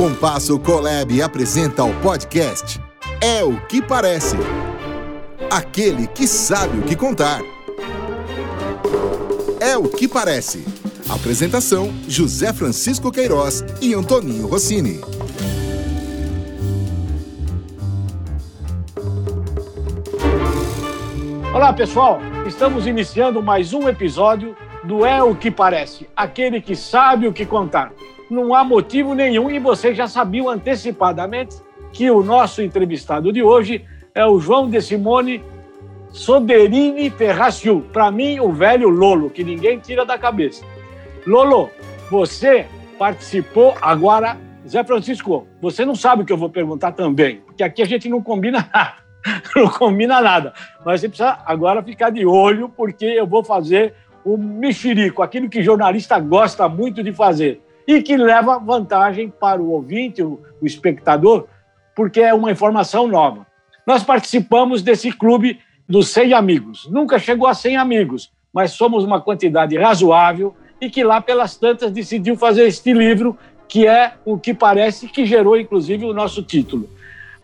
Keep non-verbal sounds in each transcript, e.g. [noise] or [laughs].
Compasso Colab apresenta o podcast É o que Parece. Aquele que sabe o que contar. É o que parece. Apresentação: José Francisco Queiroz e Antoninho Rossini. Olá, pessoal. Estamos iniciando mais um episódio do É o que Parece, aquele que sabe o que contar. Não há motivo nenhum e vocês já sabiam antecipadamente que o nosso entrevistado de hoje é o João de Simone Soderini Ferraciu. Para mim, o velho Lolo, que ninguém tira da cabeça. Lolo, você participou agora. Zé Francisco, você não sabe o que eu vou perguntar também, porque aqui a gente não combina [laughs] nada. Não combina nada. Mas você precisa agora ficar de olho, porque eu vou fazer o mexerico, aquilo que jornalista gosta muito de fazer e que leva vantagem para o ouvinte, o, espectador, porque é uma informação nova. Nós participamos desse clube dos 100 amigos. Nunca chegou a 100 amigos, mas somos uma quantidade razoável e que lá pelas tantas decidiu fazer este livro, que é o que parece que gerou inclusive o nosso título.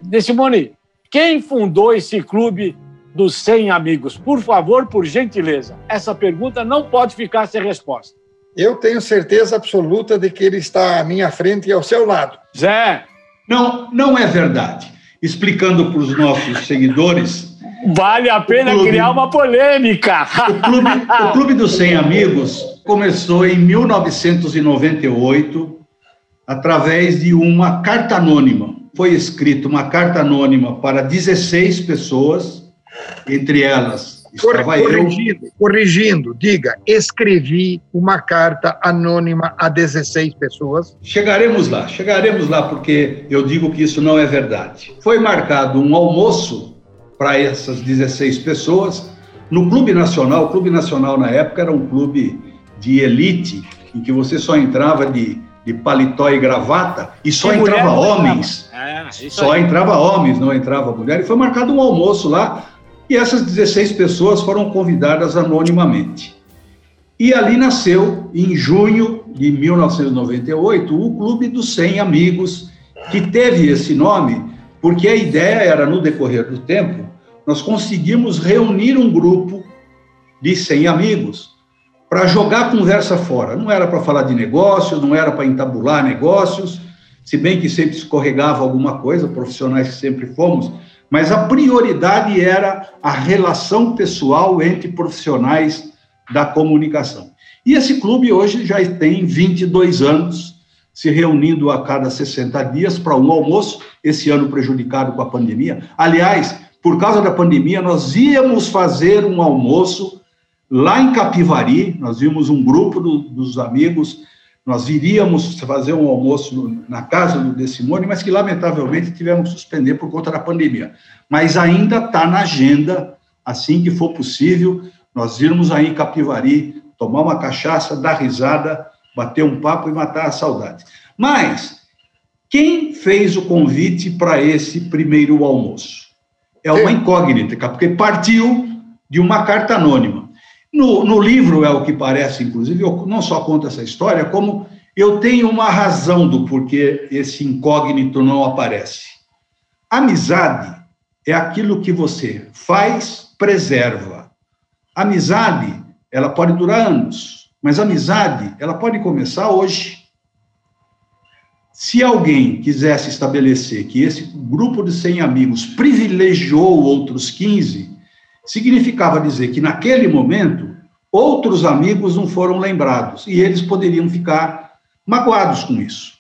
De Simone, quem fundou esse clube dos 100 amigos? Por favor, por gentileza. Essa pergunta não pode ficar sem resposta. Eu tenho certeza absoluta de que ele está à minha frente e ao seu lado. Zé. Não, não é verdade. Explicando para os nossos seguidores. Vale a pena clube, criar uma polêmica. O clube, o clube dos 100 Amigos começou em 1998 através de uma carta anônima. Foi escrita uma carta anônima para 16 pessoas entre elas estava corrigindo, eu. Corrigindo, diga, escrevi uma carta anônima a 16 pessoas. Chegaremos lá, chegaremos lá, porque eu digo que isso não é verdade. Foi marcado um almoço para essas 16 pessoas no Clube Nacional. O Clube Nacional, na época, era um clube de elite, em que você só entrava de, de paletó e gravata e só e entrava homens. É, só aí. entrava homens, não entrava mulher. E foi marcado um almoço lá e essas 16 pessoas foram convidadas anonimamente. E ali nasceu, em junho de 1998, o Clube dos 100 Amigos, que teve esse nome porque a ideia era, no decorrer do tempo, nós conseguimos reunir um grupo de 100 amigos para jogar conversa fora. Não era para falar de negócios, não era para entabular negócios, se bem que sempre escorregava alguma coisa, profissionais que sempre fomos, mas a prioridade era a relação pessoal entre profissionais da comunicação. E esse clube hoje já tem 22 anos, se reunindo a cada 60 dias para um almoço, esse ano prejudicado com a pandemia. Aliás, por causa da pandemia, nós íamos fazer um almoço lá em Capivari, nós vimos um grupo do, dos amigos nós iríamos fazer um almoço na casa do Decimone, mas que lamentavelmente tivemos que suspender por conta da pandemia. Mas ainda está na agenda, assim que for possível, nós irmos aí em Capivari, tomar uma cachaça, dar risada, bater um papo e matar a saudade. Mas quem fez o convite para esse primeiro almoço? É uma incógnita, porque partiu de uma carta anônima. No, no livro, é o que parece, inclusive, eu não só conto essa história, como eu tenho uma razão do porquê esse incógnito não aparece. Amizade é aquilo que você faz, preserva. Amizade, ela pode durar anos, mas amizade, ela pode começar hoje. Se alguém quisesse estabelecer que esse grupo de 100 amigos privilegiou outros 15, significava dizer que naquele momento outros amigos não foram lembrados e eles poderiam ficar magoados com isso.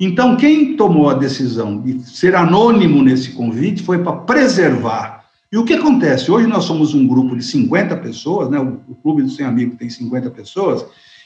Então, quem tomou a decisão de ser anônimo nesse convite foi para preservar. E o que acontece? Hoje nós somos um grupo de 50 pessoas, né? o, Clube do Sem Amigo tem 50 pessoas,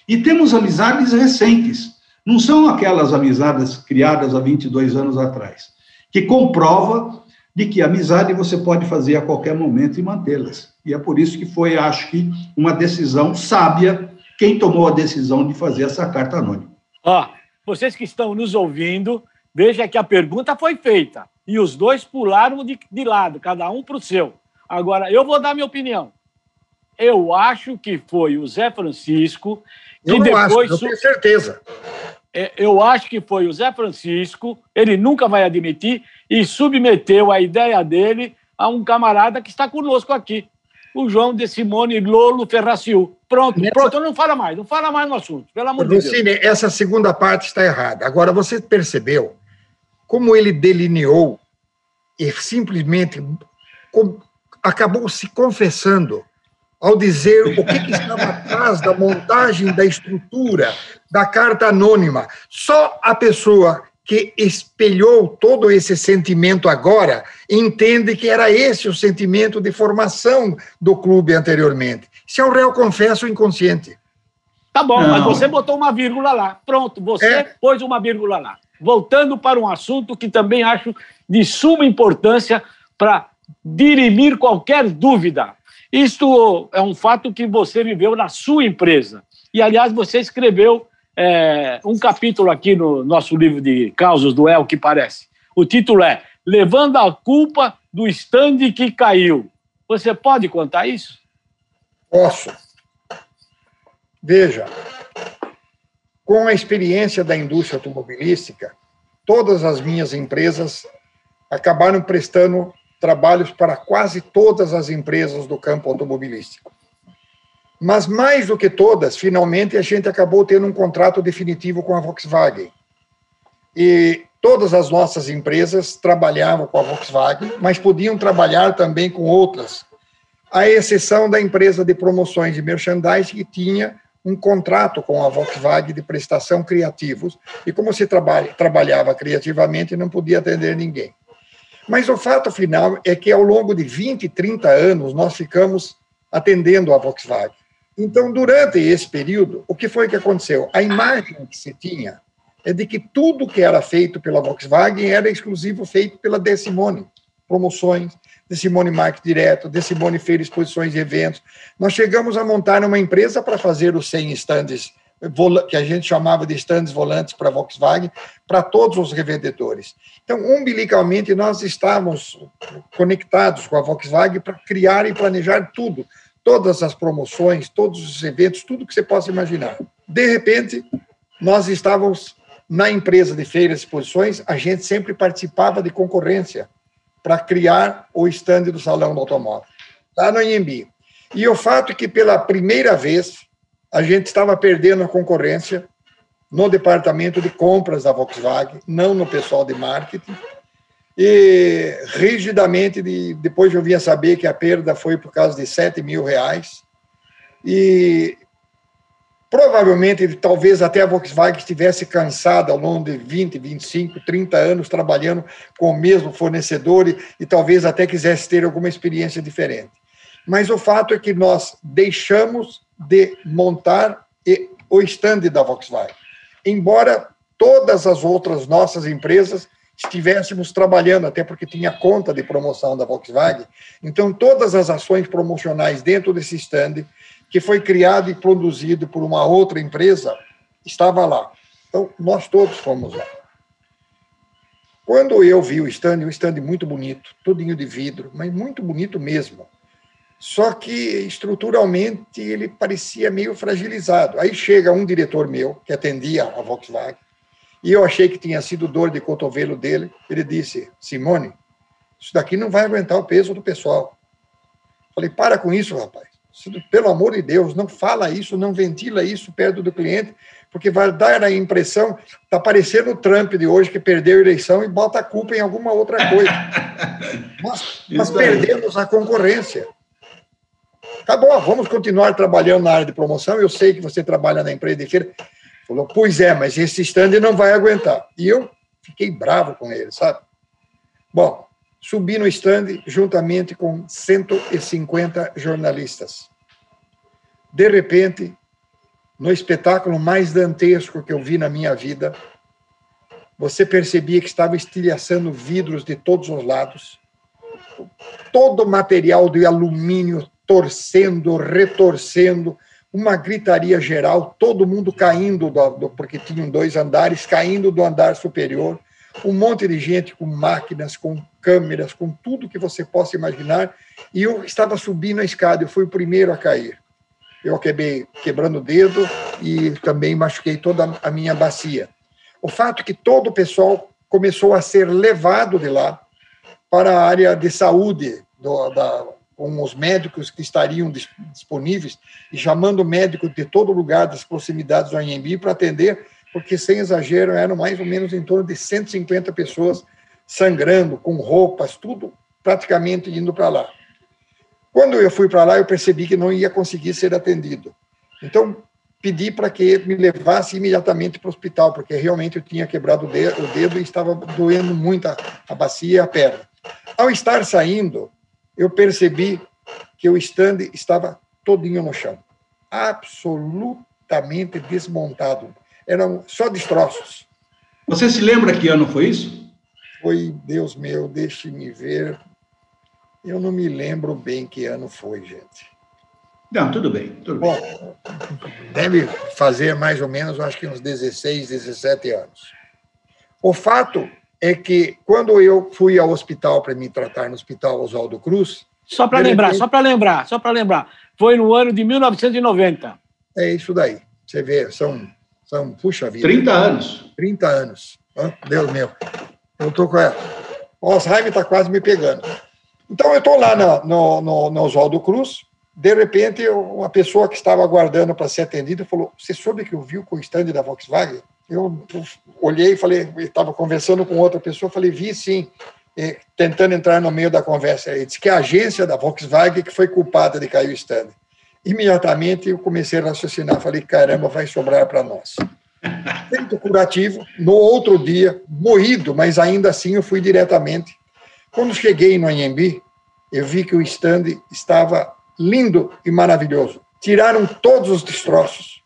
e temos amizades recentes. Não são aquelas amizades criadas há 22 anos atrás, que comprova de que amizade você pode fazer a qualquer momento e mantê-las. E é por isso que foi, acho que, uma decisão sábia quem tomou a decisão de fazer essa carta anônima. Ó, vocês que estão nos ouvindo, veja que a pergunta foi feita e os dois pularam de, de lado, cada um para o seu. Agora, eu vou dar minha opinião. Eu acho que foi o Zé Francisco que eu não depois. Acho, eu tenho certeza. É, eu acho que foi o Zé Francisco, ele nunca vai admitir, e submeteu a ideia dele a um camarada que está conosco aqui, o João de Simone Lolo Ferraciu. Pronto, Nessa... pronto, não fala mais, não fala mais no assunto, pelo amor de Deus. essa segunda parte está errada. Agora, você percebeu como ele delineou e simplesmente acabou se confessando ao dizer o que, que estava atrás da montagem da estrutura da carta anônima. Só a pessoa que espelhou todo esse sentimento agora entende que era esse o sentimento de formação do clube anteriormente. Isso é um réu confesso inconsciente. Tá bom, Não. mas você botou uma vírgula lá. Pronto, você é. pôs uma vírgula lá. Voltando para um assunto que também acho de suma importância para dirimir qualquer dúvida. Isto é um fato que você viveu na sua empresa. E, aliás, você escreveu é, um capítulo aqui no nosso livro de causas do El que parece. O título é Levando a culpa do stand que caiu. Você pode contar isso? Posso. Veja, com a experiência da indústria automobilística, todas as minhas empresas acabaram prestando trabalhos para quase todas as empresas do campo automobilístico. Mas mais do que todas, finalmente a gente acabou tendo um contrato definitivo com a Volkswagen. E todas as nossas empresas trabalhavam com a Volkswagen, mas podiam trabalhar também com outras, à exceção da empresa de promoções de merchandising que tinha um contrato com a Volkswagen de prestação criativos, e como se trabalha, trabalhava criativamente, não podia atender ninguém. Mas o fato final é que ao longo de 20, 30 anos nós ficamos atendendo a Volkswagen. Então, durante esse período, o que foi que aconteceu? A imagem que se tinha é de que tudo que era feito pela Volkswagen era exclusivo feito pela Decimone, promoções, Decimone Marketing Direto, Decimone Feira Exposições e Eventos. Nós chegamos a montar uma empresa para fazer os 100 estandes que a gente chamava de estandes volantes para Volkswagen, para todos os revendedores. Então, umbilicalmente, nós estávamos conectados com a Volkswagen para criar e planejar tudo, todas as promoções, todos os eventos, tudo que você possa imaginar. De repente, nós estávamos na empresa de feiras e exposições, a gente sempre participava de concorrência para criar o estande do Salão do Automóvel, lá no IMB. E o fato é que, pela primeira vez, a gente estava perdendo a concorrência no departamento de compras da Volkswagen, não no pessoal de marketing, e rigidamente, de, depois eu vinha saber que a perda foi por causa de 7 mil reais. E provavelmente, talvez até a Volkswagen estivesse cansada ao longo de 20, 25, 30 anos trabalhando com o mesmo fornecedor e, e talvez até quisesse ter alguma experiência diferente. Mas o fato é que nós deixamos de montar o stand da Volkswagen. Embora todas as outras nossas empresas estivéssemos trabalhando, até porque tinha conta de promoção da Volkswagen. Então, todas as ações promocionais dentro desse stand, que foi criado e produzido por uma outra empresa, estava lá. Então, nós todos fomos lá. Quando eu vi o stand, um stand muito bonito, todinho de vidro, mas muito bonito mesmo. Só que estruturalmente ele parecia meio fragilizado. Aí chega um diretor meu, que atendia a Volkswagen, e eu achei que tinha sido dor de cotovelo dele. Ele disse: Simone, isso daqui não vai aguentar o peso do pessoal. Falei: para com isso, rapaz. Pelo amor de Deus, não fala isso, não ventila isso perto do cliente, porque vai dar a impressão, está parecendo o Trump de hoje, que perdeu a eleição e bota a culpa em alguma outra coisa. [laughs] Nós, nós perdemos a concorrência. Tá bom, vamos continuar trabalhando na área de promoção. Eu sei que você trabalha na empresa de feira. Falou, pois é, mas esse stand não vai aguentar. E eu fiquei bravo com ele, sabe? Bom, subi no stand juntamente com 150 jornalistas. De repente, no espetáculo mais dantesco que eu vi na minha vida, você percebia que estava estilhaçando vidros de todos os lados, todo material de alumínio torcendo, retorcendo, uma gritaria geral, todo mundo caindo, do, do, porque tinham dois andares, caindo do andar superior, um monte de gente com máquinas, com câmeras, com tudo que você possa imaginar, e eu estava subindo a escada, eu fui o primeiro a cair. Eu acabei quebrando o dedo e também machuquei toda a minha bacia. O fato é que todo o pessoal começou a ser levado de lá para a área de saúde, do, da, com os médicos que estariam disponíveis, e chamando médicos de todo lugar das proximidades do Anhembi para atender, porque, sem exagero, eram mais ou menos em torno de 150 pessoas sangrando, com roupas, tudo praticamente indo para lá. Quando eu fui para lá, eu percebi que não ia conseguir ser atendido. Então, pedi para que me levasse imediatamente para o hospital, porque realmente eu tinha quebrado o dedo, e estava doendo muito a bacia e a perna. Ao estar saindo, eu percebi que o stand estava todinho no chão, absolutamente desmontado. Eram só destroços. Você se lembra que ano foi isso? Foi, Deus meu, deixe-me ver. Eu não me lembro bem que ano foi, gente. Não, tudo bem, tudo Bom, bem. Deve fazer mais ou menos, acho que uns 16, 17 anos. O fato é que quando eu fui ao hospital para me tratar no Hospital Oswaldo Cruz. Só para lembrar, repente... só para lembrar, só para lembrar. Foi no ano de 1990. É isso daí. Você vê, são, são puxa vida. 30 anos. 30 anos. Deus meu. Eu estou com ela. O Alzheimer está quase me pegando. Então, eu estou lá no, no, no, no Oswaldo Cruz. De repente, uma pessoa que estava aguardando para ser atendida falou: Você soube que eu vi o stand da Volkswagen? Eu olhei e falei, estava conversando com outra pessoa, falei, vi sim, tentando entrar no meio da conversa. Ele disse que a agência da Volkswagen que foi culpada de cair o stand. Imediatamente eu comecei a raciocinar, falei, caramba, vai sobrar para nós. Tento curativo, no outro dia, moído, mas ainda assim eu fui diretamente. Quando cheguei no Anhembi, eu vi que o stand estava lindo e maravilhoso. Tiraram todos os destroços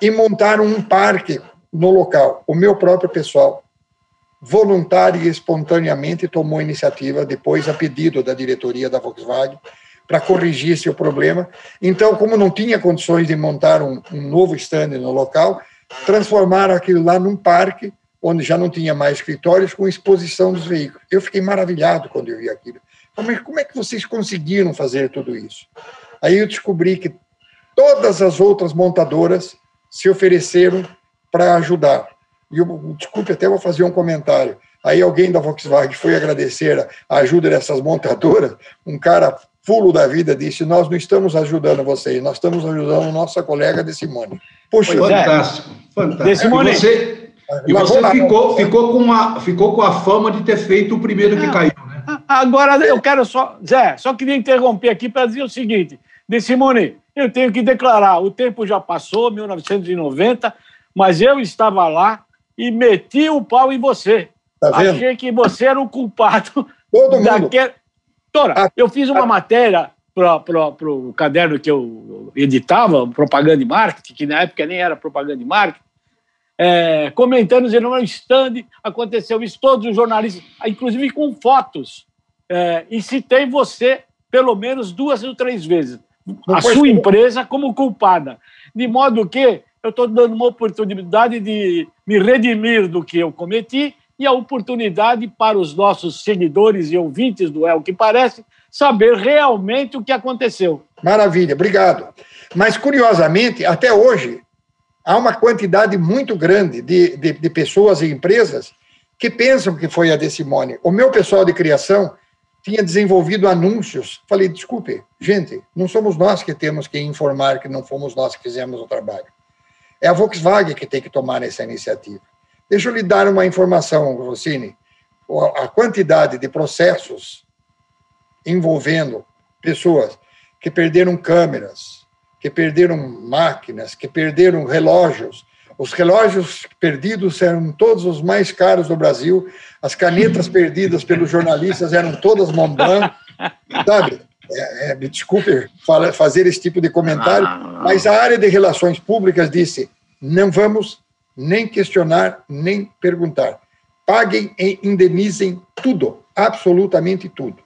e montaram um parque no local. O meu próprio pessoal, voluntário e espontaneamente, tomou iniciativa, depois a pedido da diretoria da Volkswagen, para corrigir esse problema. Então, como não tinha condições de montar um, um novo stand no local, transformaram aquilo lá num parque, onde já não tinha mais escritórios, com exposição dos veículos. Eu fiquei maravilhado quando eu vi aquilo. Mas como é que vocês conseguiram fazer tudo isso? Aí eu descobri que todas as outras montadoras se ofereceram para ajudar. E eu, desculpe, até vou fazer um comentário. Aí alguém da Volkswagen foi agradecer a ajuda dessas montadoras, um cara fulo da vida disse: Nós não estamos ajudando vocês, nós estamos ajudando nossa colega de Simone. Puxa, fantástico, fantástico. Simone. E você, e você ficou, ficou, com uma, ficou com a fama de ter feito o primeiro que ah, caiu, né? Agora eu quero só, Zé, só queria interromper aqui para dizer o seguinte: De Simone, eu tenho que declarar, o tempo já passou, 1990 mas eu estava lá e meti o pau em você. Tá vendo? Achei que você era o culpado. Todo daquele... Tora, ah, eu fiz uma ah, matéria para o caderno que eu editava, Propaganda e Marketing, que na época nem era Propaganda e Marketing, é, comentando, dizendo, no stand aconteceu isso, todos os jornalistas, inclusive com fotos, é, e citei você pelo menos duas ou três vezes, Não a sua empresa como culpada, de modo que eu estou dando uma oportunidade de me redimir do que eu cometi e a oportunidade para os nossos seguidores e ouvintes do El que Parece saber realmente o que aconteceu. Maravilha, obrigado. Mas, curiosamente, até hoje, há uma quantidade muito grande de, de, de pessoas e empresas que pensam que foi a Decimone. O meu pessoal de criação tinha desenvolvido anúncios. Falei, desculpe, gente, não somos nós que temos que informar que não fomos nós que fizemos o trabalho. É a Volkswagen que tem que tomar essa iniciativa. Deixa eu lhe dar uma informação, Rossini. A quantidade de processos envolvendo pessoas que perderam câmeras, que perderam máquinas, que perderam relógios. Os relógios perdidos eram todos os mais caros do Brasil. As canetas perdidas pelos jornalistas eram todas Montblanc, sabe? É, é, me desculpe fazer esse tipo de comentário, ah, mas a área de relações públicas disse: não vamos nem questionar, nem perguntar. Paguem e indenizem tudo, absolutamente tudo.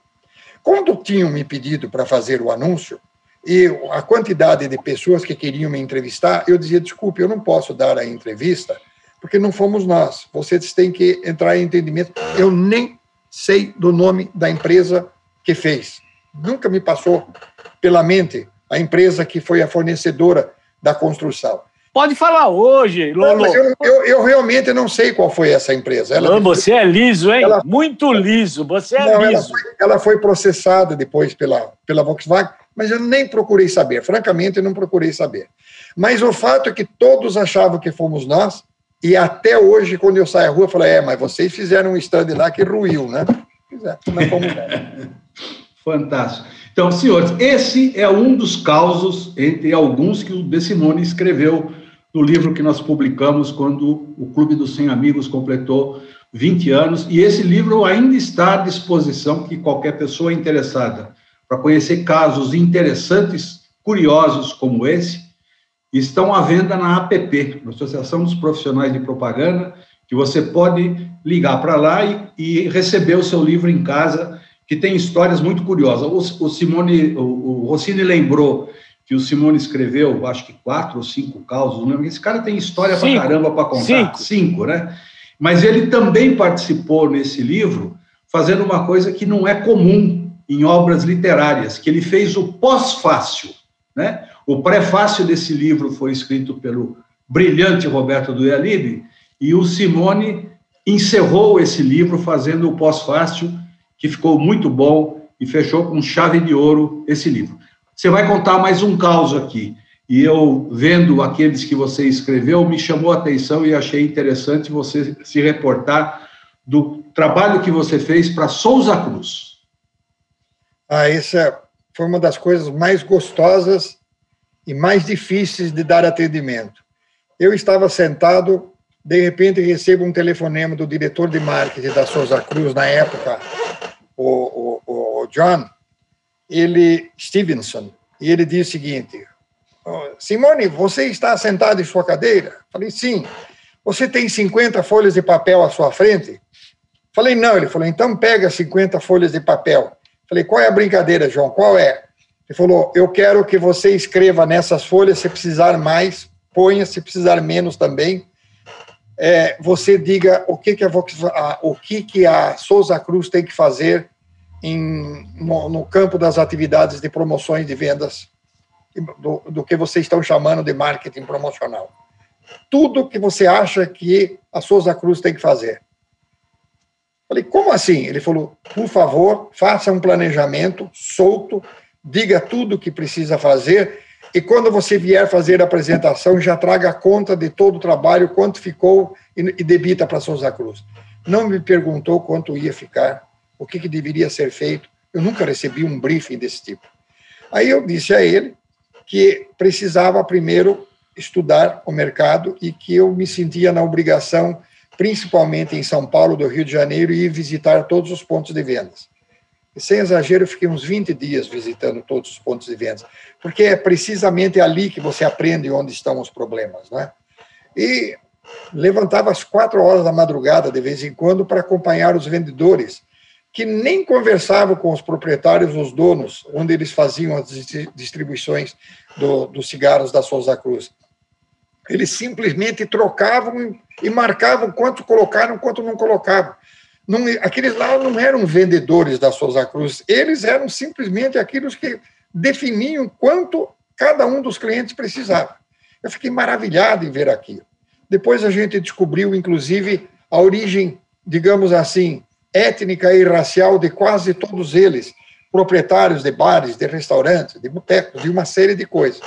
Quando tinham me pedido para fazer o anúncio, e a quantidade de pessoas que queriam me entrevistar, eu dizia: desculpe, eu não posso dar a entrevista, porque não fomos nós. Vocês têm que entrar em entendimento. Eu nem sei do nome da empresa que fez nunca me passou pela mente a empresa que foi a fornecedora da construção. Pode falar hoje, Lolo. Eu, eu, eu, realmente não sei qual foi essa empresa. Ela, você é liso, hein? Ela, Muito liso. Você é não, liso. Ela foi, ela foi, processada depois pela, pela Volkswagen, mas eu nem procurei saber. Francamente, eu não procurei saber. Mas o fato é que todos achavam que fomos nós, e até hoje, quando eu saio à rua, eu falo: é, mas vocês fizeram um stand lá que ruiu, né? Fizeram, não fomos [laughs] Fantástico. Então, senhores, esse é um dos causos, entre alguns, que o De Simone escreveu no livro que nós publicamos quando o Clube dos 100 Amigos completou 20 anos, e esse livro ainda está à disposição que qualquer pessoa interessada para conhecer casos interessantes, curiosos como esse, estão à venda na APP, na Associação dos Profissionais de Propaganda, que você pode ligar para lá e, e, receber o seu livro em casa, que tem histórias muito curiosas. O, o Simone, o, o Rossini lembrou que o Simone escreveu, acho que quatro ou cinco causos, não esse cara tem história para caramba para contar. Cinco. cinco, né? Mas ele também participou nesse livro fazendo uma coisa que não é comum em obras literárias, que ele fez o pós-fácil, né? O prefácio desse livro foi escrito pelo brilhante Roberto Dualibe e o Simone encerrou esse livro fazendo o pós-fácil, que ficou muito bom e fechou com chave de ouro esse livro. Você vai contar mais um caos aqui. E eu, vendo aqueles que você escreveu, me chamou a atenção e achei interessante você se reportar do trabalho que você fez para Souza Cruz. Ah, essa foi uma das coisas mais gostosas e mais difíceis de dar atendimento. Eu estava sentado, de repente recebo um telefonema do diretor de marketing da Souza Cruz, na época, o, o, o John, ele Stevenson, e ele diz o seguinte: Simone, você está sentado em sua cadeira? Falei, sim. Você tem 50 folhas de papel à sua frente? Falei, não. Ele falou, então pega 50 folhas de papel. Falei, qual é a brincadeira, João? Qual é? Ele falou, eu quero que você escreva nessas folhas, se precisar mais, ponha, se precisar menos também. É, você diga o que, que, a, o que, que a Souza Cruz tem que fazer em, no, no, campo das atividades de promoções de vendas, do, do que vocês estão chamando de marketing promocional. Tudo que você acha que a Souza Cruz tem que fazer. Falei, como assim? Ele falou, por favor, faça um planejamento solto, diga tudo o que precisa fazer, e quando você vier fazer a apresentação, já traga a conta de todo o trabalho, quanto ficou, e debita para Souza Cruz. Não me perguntou quanto ia ficar, o que, que deveria ser feito. Eu nunca recebi um briefing desse tipo. Aí eu disse a ele que precisava primeiro estudar o mercado e que eu me sentia na obrigação, principalmente em São Paulo, do Rio de Janeiro, ir visitar todos os pontos de vendas. E, sem exagero, eu fiquei uns 20 dias visitando todos os pontos de vendas, porque é precisamente ali que você aprende onde estão os problemas, né? E levantava às quatro horas da madrugada, de vez em quando, para acompanhar os vendedores que nem conversavam com os proprietários, os donos, onde eles faziam as distribuições do, dos cigarros da Souza Cruz. Eles simplesmente trocavam e marcavam quanto colocaram, quanto não colocavam. Não, aqueles lá não eram vendedores da Souza Cruz, eles eram simplesmente aqueles que definiam quanto cada um dos clientes precisava. Eu fiquei maravilhado em ver aquilo. Depois a gente descobriu, inclusive, a origem, digamos assim, étnica e racial de quase todos eles, proprietários de bares, de restaurantes, de botecos, de uma série de coisas.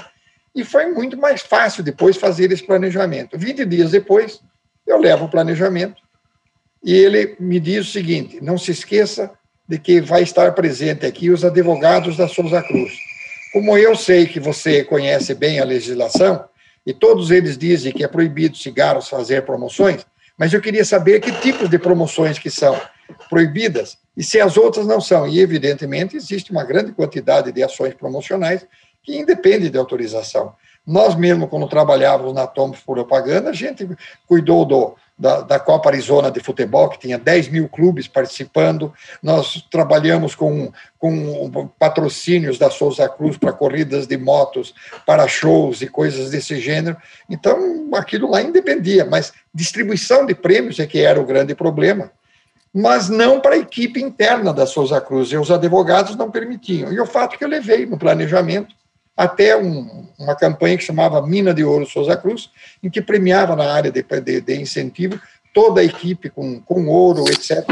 E foi muito mais fácil depois fazer esse planejamento. 20 dias depois, eu levo o planejamento e ele me diz o seguinte: não se esqueça de que vai estar presente aqui os advogados da Souza Cruz. Como eu sei que você conhece bem a legislação, e todos eles dizem que é proibido cigarros fazer promoções, mas eu queria saber que tipos de promoções que são proibidas e se as outras não são. E, evidentemente, existe uma grande quantidade de ações promocionais que independem de autorização. Nós mesmo, quando trabalhávamos na Tom Propaganda, a gente cuidou do, da, da, Copa Arizona de futebol, que tinha 10 mil clubes participando. Nós trabalhamos com, com patrocínios da Souza Cruz para corridas de motos, para shows e coisas desse gênero. Então, aquilo lá independia, mas distribuição de prêmios é que era o grande problema mas não para a equipe interna da Souza Cruz, e os advogados não permitiam. E o fato que eu levei no planejamento, até um, uma campanha que chamava Mina de Ouro Souza Cruz, em que premiava na área de, de, de incentivo toda a equipe com, com ouro, etc.,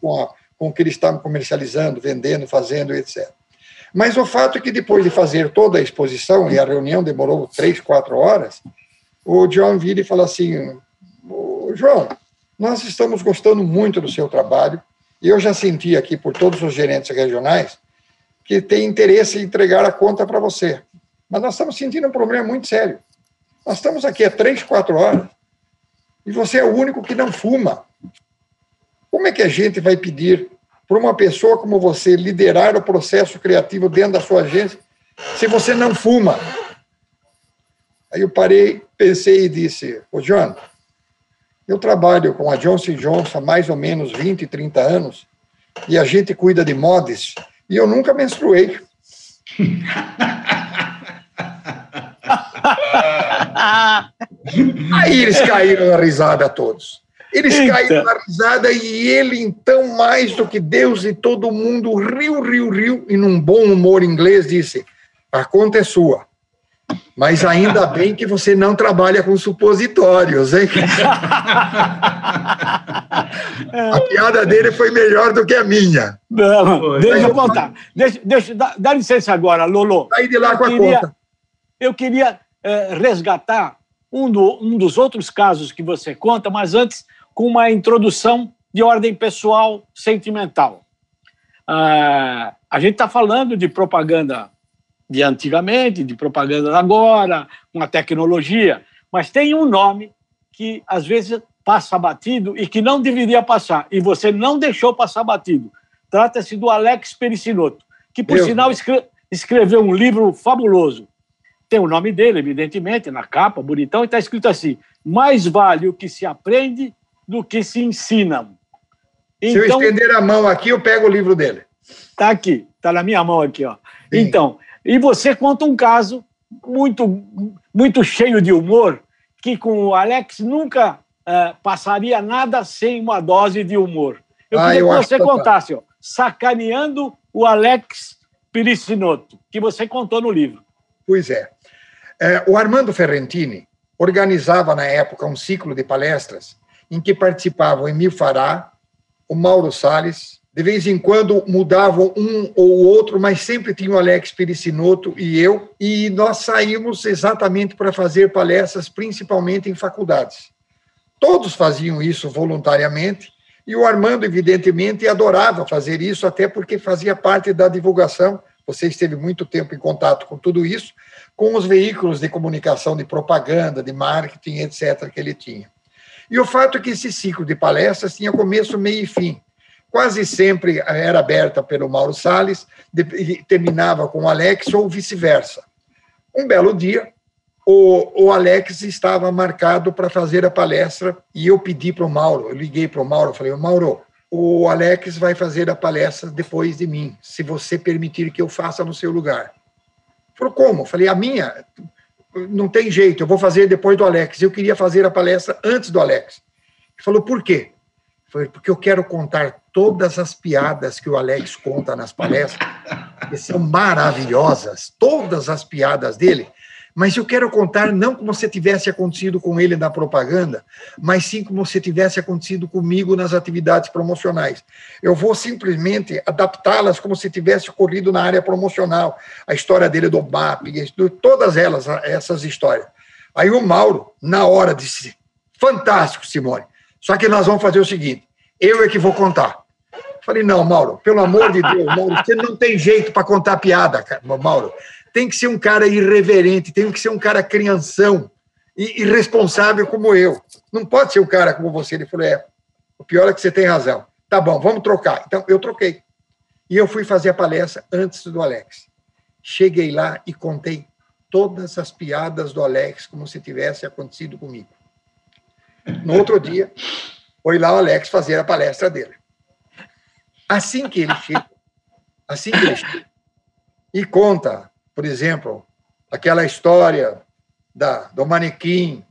com, a, com o que eles estavam comercializando, vendendo, fazendo, etc. Mas o fato é que depois de fazer toda a exposição, e a reunião demorou três, quatro horas, o John vira e fala assim, João, nós estamos gostando muito do seu trabalho, e eu já senti aqui por todos os gerentes regionais que tem interesse em entregar a conta para você. Mas nós estamos sentindo um problema muito sério. Nós estamos aqui há três, quatro horas, e você é o único que não fuma. Como é que a gente vai pedir para uma pessoa como você liderar o processo criativo dentro da sua agência se você não fuma? Aí eu parei, pensei e disse: Ô, John, eu trabalho com a Johnson Johnson há mais ou menos 20, 30 anos e a gente cuida de mods e eu nunca menstruei. [laughs] Aí eles caíram na risada todos. Eles Eita. caíram na risada e ele, então, mais do que Deus e todo mundo, riu, riu, riu, e num bom humor inglês disse: A conta é sua. Mas ainda bem que você não trabalha com supositórios, hein? a piada dele foi melhor do que a minha. Não, deixa eu contar. Deixa, deixa, dá, dá licença agora, Lolo. Sai de lá eu com queria, a conta. Eu queria é, resgatar um, do, um dos outros casos que você conta, mas antes com uma introdução de ordem pessoal sentimental. Ah, a gente está falando de propaganda de antigamente, de propaganda agora, uma tecnologia, mas tem um nome que às vezes passa batido e que não deveria passar, e você não deixou passar batido. Trata-se do Alex Pericinoto, que, por Meu sinal, escre escreveu um livro fabuloso. Tem o nome dele, evidentemente, na capa, bonitão, e está escrito assim: mais vale o que se aprende do que se ensina. Então, se eu então estender a mão aqui, eu pego o livro dele. Está aqui, está na minha mão aqui. Ó. Então, e você conta um caso muito, muito cheio de humor, que com o Alex nunca uh, passaria nada sem uma dose de humor. Eu ah, queria eu que você contasse, ó, sacaneando o Alex Pericinoto, que você contou no livro. Pois é. é. O Armando Ferrentini organizava, na época, um ciclo de palestras em que participavam Emil Fará, o Mauro Salles, de vez em quando mudavam um ou outro, mas sempre tinha o Alex Pericinoto e eu, e nós saímos exatamente para fazer palestras, principalmente em faculdades. Todos faziam isso voluntariamente, e o Armando, evidentemente, adorava fazer isso, até porque fazia parte da divulgação. Você esteve muito tempo em contato com tudo isso, com os veículos de comunicação, de propaganda, de marketing, etc., que ele tinha. E o fato é que esse ciclo de palestras tinha começo, meio e fim quase sempre era aberta pelo Mauro Salles e terminava com o Alex ou vice-versa. Um belo dia, o, o Alex estava marcado para fazer a palestra e eu pedi para o Mauro, eu liguei para o Mauro, falei, Mauro, o Alex vai fazer a palestra depois de mim, se você permitir que eu faça no seu lugar. Ele falou, como? Falei, a minha, não tem jeito, eu vou fazer depois do Alex. Eu queria fazer a palestra antes do Alex. Ele falou, por quê? Foi porque eu quero contar todas as piadas que o Alex conta nas palestras, que são maravilhosas, todas as piadas dele, mas eu quero contar não como se tivesse acontecido com ele na propaganda, mas sim como se tivesse acontecido comigo nas atividades promocionais. Eu vou simplesmente adaptá-las como se tivesse ocorrido na área promocional, a história dele do MAP, todas elas, essas histórias. Aí o Mauro, na hora, disse: Fantástico, Simone. Só que nós vamos fazer o seguinte: eu é que vou contar. Falei, não, Mauro, pelo amor de Deus, Mauro, você não tem jeito para contar piada, Mauro. Tem que ser um cara irreverente, tem que ser um cara crianção e irresponsável como eu. Não pode ser um cara como você. Ele falou, é, o pior é que você tem razão. Tá bom, vamos trocar. Então, eu troquei. E eu fui fazer a palestra antes do Alex. Cheguei lá e contei todas as piadas do Alex como se tivesse acontecido comigo. No outro dia, foi lá o Alex fazer a palestra dele. Assim que ele chega, assim que ele chega, e conta, por exemplo, aquela história da, do manequim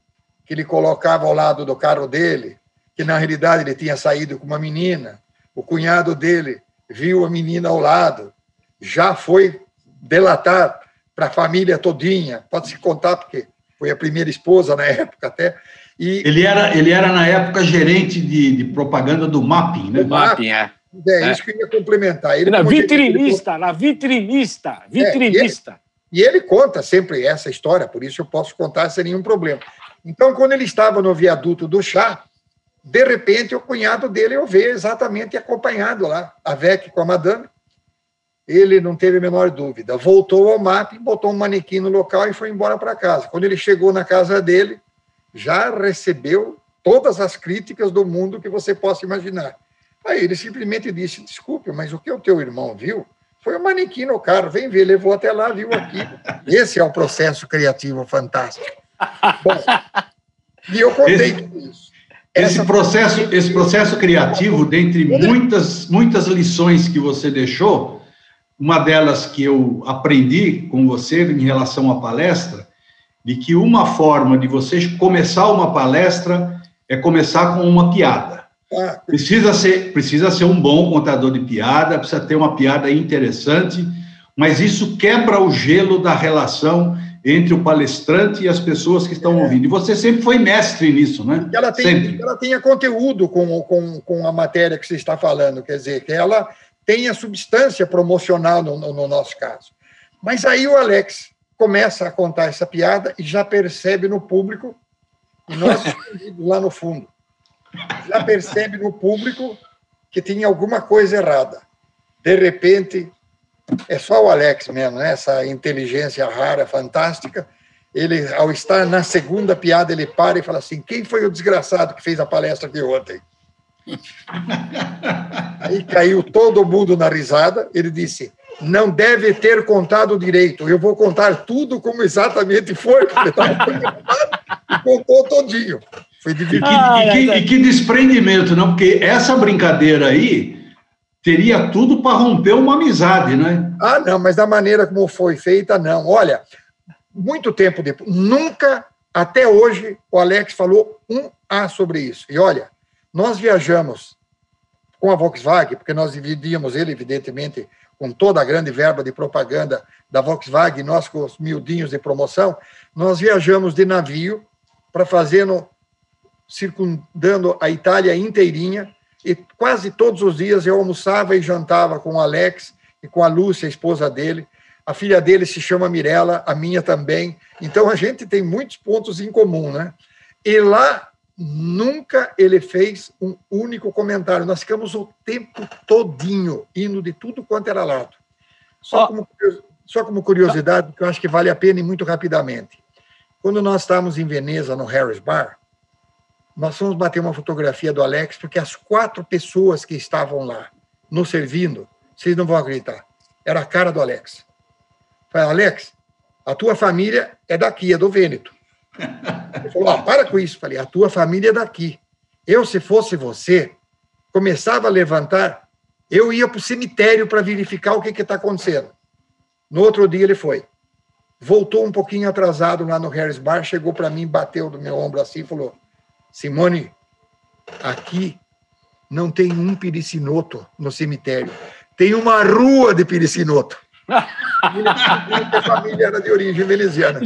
que ele colocava ao lado do carro dele, que na realidade ele tinha saído com uma menina, o cunhado dele viu a menina ao lado, já foi delatar para a família todinha, pode se contar, porque foi a primeira esposa na época até. E, ele, era, ele era, na época, gerente de, de propaganda do Mapping, né? Do Mapping, é. É, é, isso que eu ia complementar. Ele, na vitrinista, na vitrinista, vitrinista. É, e, ele, e ele conta sempre essa história, por isso eu posso contar sem nenhum problema. Então, quando ele estava no viaduto do chá, de repente, o cunhado dele eu vejo exatamente acompanhado lá, a VEC com a madame. Ele não teve a menor dúvida. Voltou ao MAP, botou um manequim no local e foi embora para casa. Quando ele chegou na casa dele, já recebeu todas as críticas do mundo que você possa imaginar. Aí ele simplesmente disse: Desculpe, mas o que o teu irmão viu foi um manequim no carro. Vem ver, levou até lá, viu aqui. [laughs] Esse é o processo criativo fantástico. Bom, e eu contei esse, isso. Esse processo, esse processo criativo, dentre muitas, muitas lições que você deixou, uma delas que eu aprendi com você em relação à palestra, de que uma forma de você começar uma palestra é começar com uma piada. Ah. Precisa ser, precisa ser um bom contador de piada, precisa ter uma piada interessante, mas isso quebra o gelo da relação entre o palestrante e as pessoas que estão é. ouvindo. E você sempre foi mestre nisso, né? Que ela, tem, sempre. que ela tenha conteúdo com, com, com a matéria que você está falando, quer dizer, que ela tenha substância promocional no, no, no nosso caso. Mas aí o Alex começa a contar essa piada e já percebe no público, e nós [laughs] lá no fundo, já percebe no público que tinha alguma coisa errada. De repente, é só o Alex mesmo, né? essa inteligência rara, fantástica. Ele, ao estar na segunda piada, ele para e fala assim: quem foi o desgraçado que fez a palestra aqui ontem? [laughs] Aí caiu todo mundo na risada. Ele disse: não deve ter contado direito. Eu vou contar tudo como exatamente foi. [laughs] e contou todinho. Foi dividido. Ah, e, que, e que desprendimento, não? Porque essa brincadeira aí teria tudo para romper uma amizade, né? Ah, não, mas da maneira como foi feita, não. Olha, muito tempo depois, nunca, até hoje, o Alex falou um A sobre isso. E olha, nós viajamos com a Volkswagen, porque nós dividíamos ele, evidentemente, com toda a grande verba de propaganda da Volkswagen, nós com os miudinhos de promoção, nós viajamos de navio para fazer no, circundando a Itália inteirinha, e quase todos os dias eu almoçava e jantava com o Alex e com a Lúcia, a esposa dele. A filha dele se chama Mirella, a minha também. Então a gente tem muitos pontos em comum, né? E lá nunca ele fez um único comentário. Nós ficamos o tempo todinho indo de tudo quanto era lado. Só, como, só como curiosidade, que eu acho que vale a pena e muito rapidamente. Quando nós estávamos em Veneza, no Harris Bar, nós fomos bater uma fotografia do Alex, porque as quatro pessoas que estavam lá nos servindo, vocês não vão acreditar, era a cara do Alex. Falei, Alex, a tua família é daqui, é do Vêneto. Ele falou, ah, para com isso. Falei, a tua família é daqui. Eu, se fosse você, começava a levantar, eu ia para o cemitério para verificar o que está acontecendo. No outro dia ele foi. Voltou um pouquinho atrasado lá no Harris Bar, chegou para mim, bateu no meu ombro assim e falou: Simone, aqui não tem um piricinoto no cemitério. Tem uma rua de piricinoto. [laughs] a família era de origem veneziana.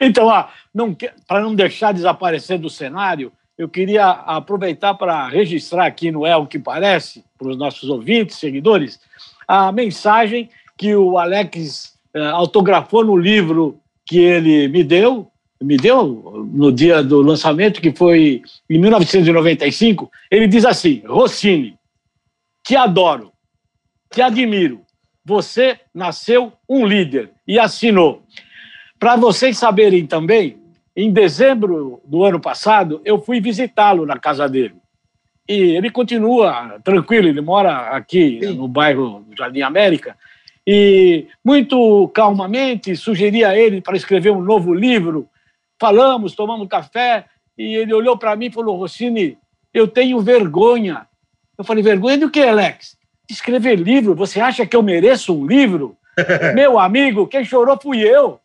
Então, para não deixar desaparecer do cenário, eu queria aproveitar para registrar aqui no É o que Parece, para os nossos ouvintes, seguidores, a mensagem que o Alex eh, autografou no livro que ele me deu, me deu no dia do lançamento, que foi em 1995, ele diz assim: Rossini, te adoro, te admiro. Você nasceu um líder e assinou. Para vocês saberem também, em dezembro do ano passado, eu fui visitá-lo na casa dele. E ele continua tranquilo, ele mora aqui Sim. no bairro Jardim América. E muito calmamente sugeri a ele para escrever um novo livro falamos, tomamos café, e ele olhou para mim e falou: Rossini, eu tenho vergonha. Eu falei: vergonha do que, Alex? De escrever livro? Você acha que eu mereço um livro? [laughs] Meu amigo, quem chorou fui eu.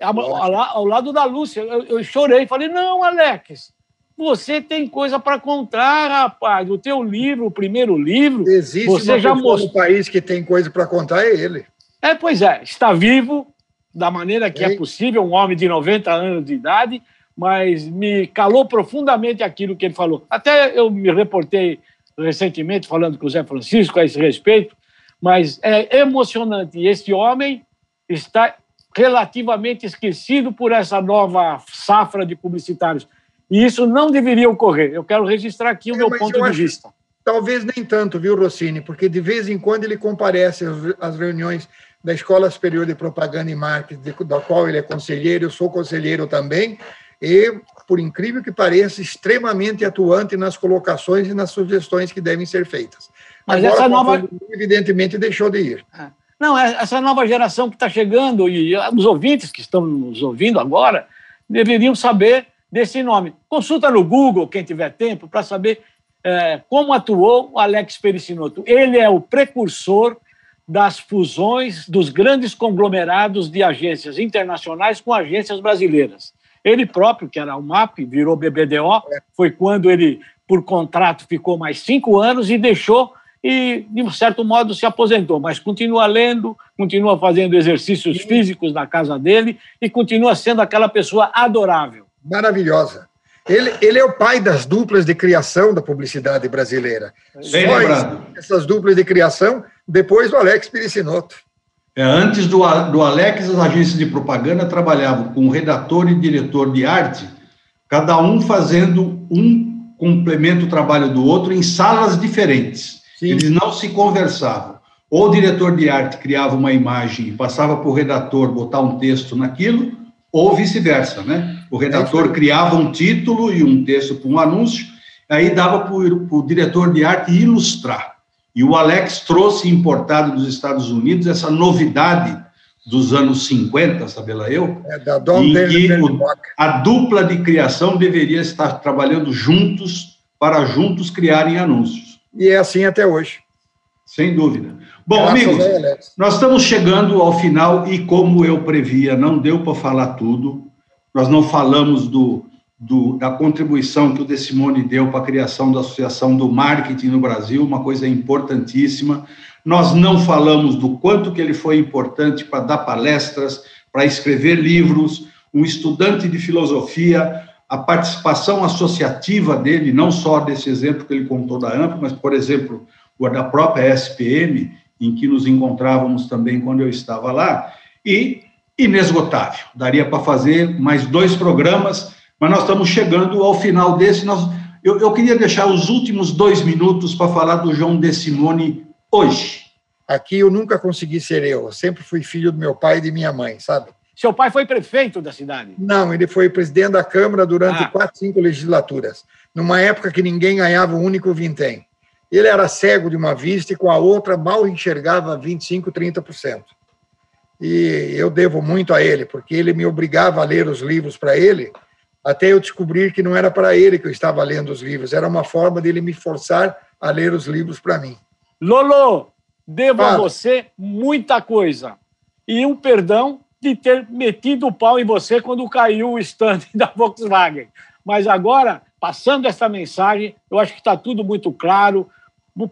Ao, ao lado da Lúcia. Eu, eu chorei. Falei: não, Alex, você tem coisa para contar, rapaz. O teu livro, o primeiro livro. Existe você já mostrou... no país que tem coisa para contar, é ele. É, pois é, está vivo, da maneira que é possível, um homem de 90 anos de idade, mas me calou profundamente aquilo que ele falou. Até eu me reportei recentemente falando com o Zé Francisco a esse respeito, mas é emocionante. Esse homem está relativamente esquecido por essa nova safra de publicitários. E isso não deveria ocorrer. Eu quero registrar aqui o é, meu ponto de vista. Talvez nem tanto, viu, Rossini? Porque de vez em quando ele comparece às reuniões da Escola Superior de Propaganda e Marketing, da qual ele é conselheiro, eu sou conselheiro também, e, por incrível que pareça, extremamente atuante nas colocações e nas sugestões que devem ser feitas. Mas Agora, essa nova. Evidentemente, deixou de ir. É. Não, é, essa nova geração que está chegando, e os ouvintes que estão nos ouvindo agora, deveriam saber desse nome. Consulta no Google, quem tiver tempo, para saber é, como atuou o Alex Pericinoto. Ele é o precursor das fusões dos grandes conglomerados de agências internacionais com agências brasileiras. Ele próprio, que era o MAP, virou BBDO, foi quando ele, por contrato, ficou mais cinco anos e deixou e, de um certo modo, se aposentou, mas continua lendo, continua fazendo exercícios físicos na casa dele e continua sendo aquela pessoa adorável. Maravilhosa. Ele, ele é o pai das duplas de criação da publicidade brasileira. Bem Só lembrado. Essas duplas de criação, depois do Alex Piricinoto. É, antes do, do Alex, as agências de propaganda trabalhavam com redator e diretor de arte, cada um fazendo um complemento do trabalho do outro em salas diferentes. Sim. Eles não se conversavam. Ou o diretor de arte criava uma imagem e passava para o redator botar um texto naquilo, ou vice-versa, né? O redator é criava um título e um texto para um anúncio, aí dava para o diretor de arte ilustrar. E o Alex trouxe importado dos Estados Unidos essa novidade dos anos 50, sabe lá eu, é, da em que o, a dupla de criação deveria estar trabalhando juntos para juntos criarem anúncios. E é assim até hoje. Sem dúvida. Bom, Graças amigos, nós estamos chegando ao final e, como eu previa, não deu para falar tudo. Nós não falamos do, do, da contribuição que o De Simone deu para a criação da Associação do Marketing no Brasil, uma coisa importantíssima. Nós não falamos do quanto que ele foi importante para dar palestras, para escrever livros, um estudante de filosofia, a participação associativa dele, não só desse exemplo que ele contou da AMP, mas, por exemplo, da própria SPM, em que nos encontrávamos também quando eu estava lá, e inesgotável. Daria para fazer mais dois programas mas nós estamos chegando ao final desse. Nós, eu, eu queria deixar os últimos dois minutos para falar do João De Simone hoje. Aqui eu nunca consegui ser eu, eu sempre fui filho do meu pai e de minha mãe, sabe? Seu pai foi prefeito da cidade? Não, ele foi presidente da Câmara durante ah. quatro, cinco legislaturas, numa época que ninguém ganhava um único vintém. Ele era cego de uma vista e com a outra mal enxergava 25, 30%. E eu devo muito a ele, porque ele me obrigava a ler os livros para ele, até eu descobrir que não era para ele que eu estava lendo os livros, era uma forma dele me forçar a ler os livros para mim. Lolo, devo Fala. a você muita coisa. E um perdão de ter metido o pau em você quando caiu o stand [laughs] da Volkswagen. Mas agora, passando essa mensagem, eu acho que está tudo muito claro.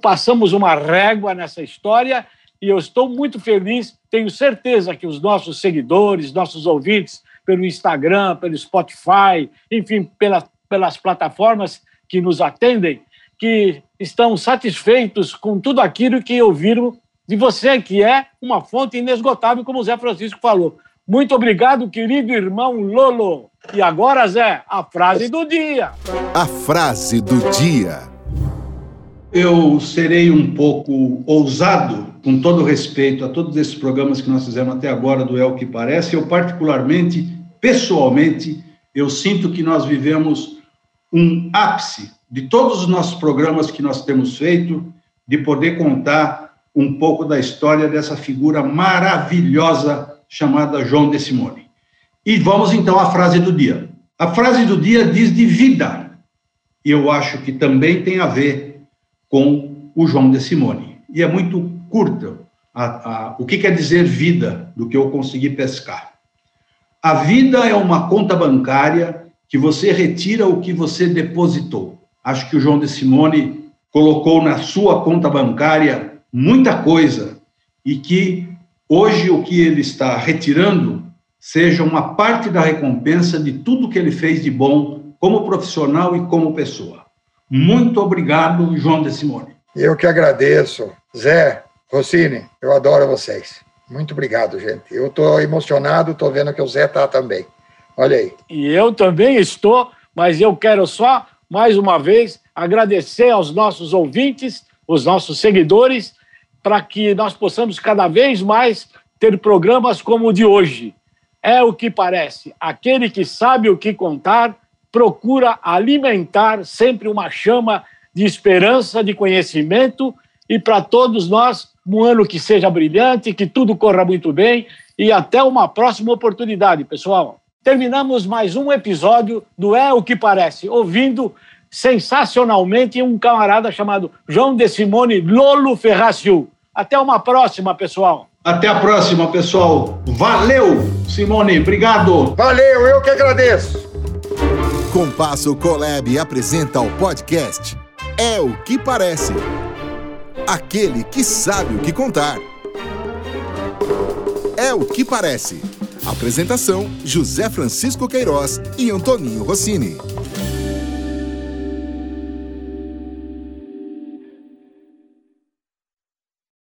Passamos uma régua nessa história e eu estou muito feliz. Tenho certeza que os nossos seguidores, nossos ouvintes, pelo Instagram, pelo Spotify, enfim, pela, pelas plataformas que nos atendem, que estão satisfeitos com tudo aquilo que ouviram de você, que é uma fonte inesgotável, como o Zé Francisco falou. Muito obrigado, querido irmão Lolo. E agora, Zé, a frase do dia. A frase do dia. Eu serei um pouco ousado, com todo respeito a todos esses programas que nós fizemos até agora do É o que Parece. Eu, particularmente, pessoalmente, eu sinto que nós vivemos um ápice de todos os nossos programas que nós temos feito, de poder contar um pouco da história dessa figura maravilhosa chamada João de Simone. E vamos então à frase do dia. A frase do dia diz de vida, e eu acho que também tem a ver com o João de Simone. E é muito curta a, a, o que quer dizer vida, do que eu consegui pescar. A vida é uma conta bancária que você retira o que você depositou. Acho que o João de Simone colocou na sua conta bancária muita coisa e que hoje o que ele está retirando seja uma parte da recompensa de tudo que ele fez de bom como profissional e como pessoa. Muito obrigado, João de Simone. Eu que agradeço. Zé, Rossini, eu adoro vocês. Muito obrigado, gente. Eu estou emocionado, estou vendo que o Zé está também. Olha aí. E eu também estou, mas eu quero só, mais uma vez, agradecer aos nossos ouvintes, os nossos seguidores, para que nós possamos cada vez mais ter programas como o de hoje. É o que parece. Aquele que sabe o que contar procura alimentar sempre uma chama de esperança, de conhecimento e para todos nós um ano que seja brilhante, que tudo corra muito bem e até uma próxima oportunidade, pessoal. Terminamos mais um episódio do É o que Parece, ouvindo sensacionalmente um camarada chamado João de Simone Lolo Ferraciu. Até uma próxima, pessoal. Até a próxima, pessoal. Valeu, Simone. Obrigado. Valeu, eu que agradeço. Compasso Colab apresenta o podcast É o que Parece. Aquele que sabe o que contar. É o que parece. Apresentação: José Francisco Queiroz e Antoninho Rossini.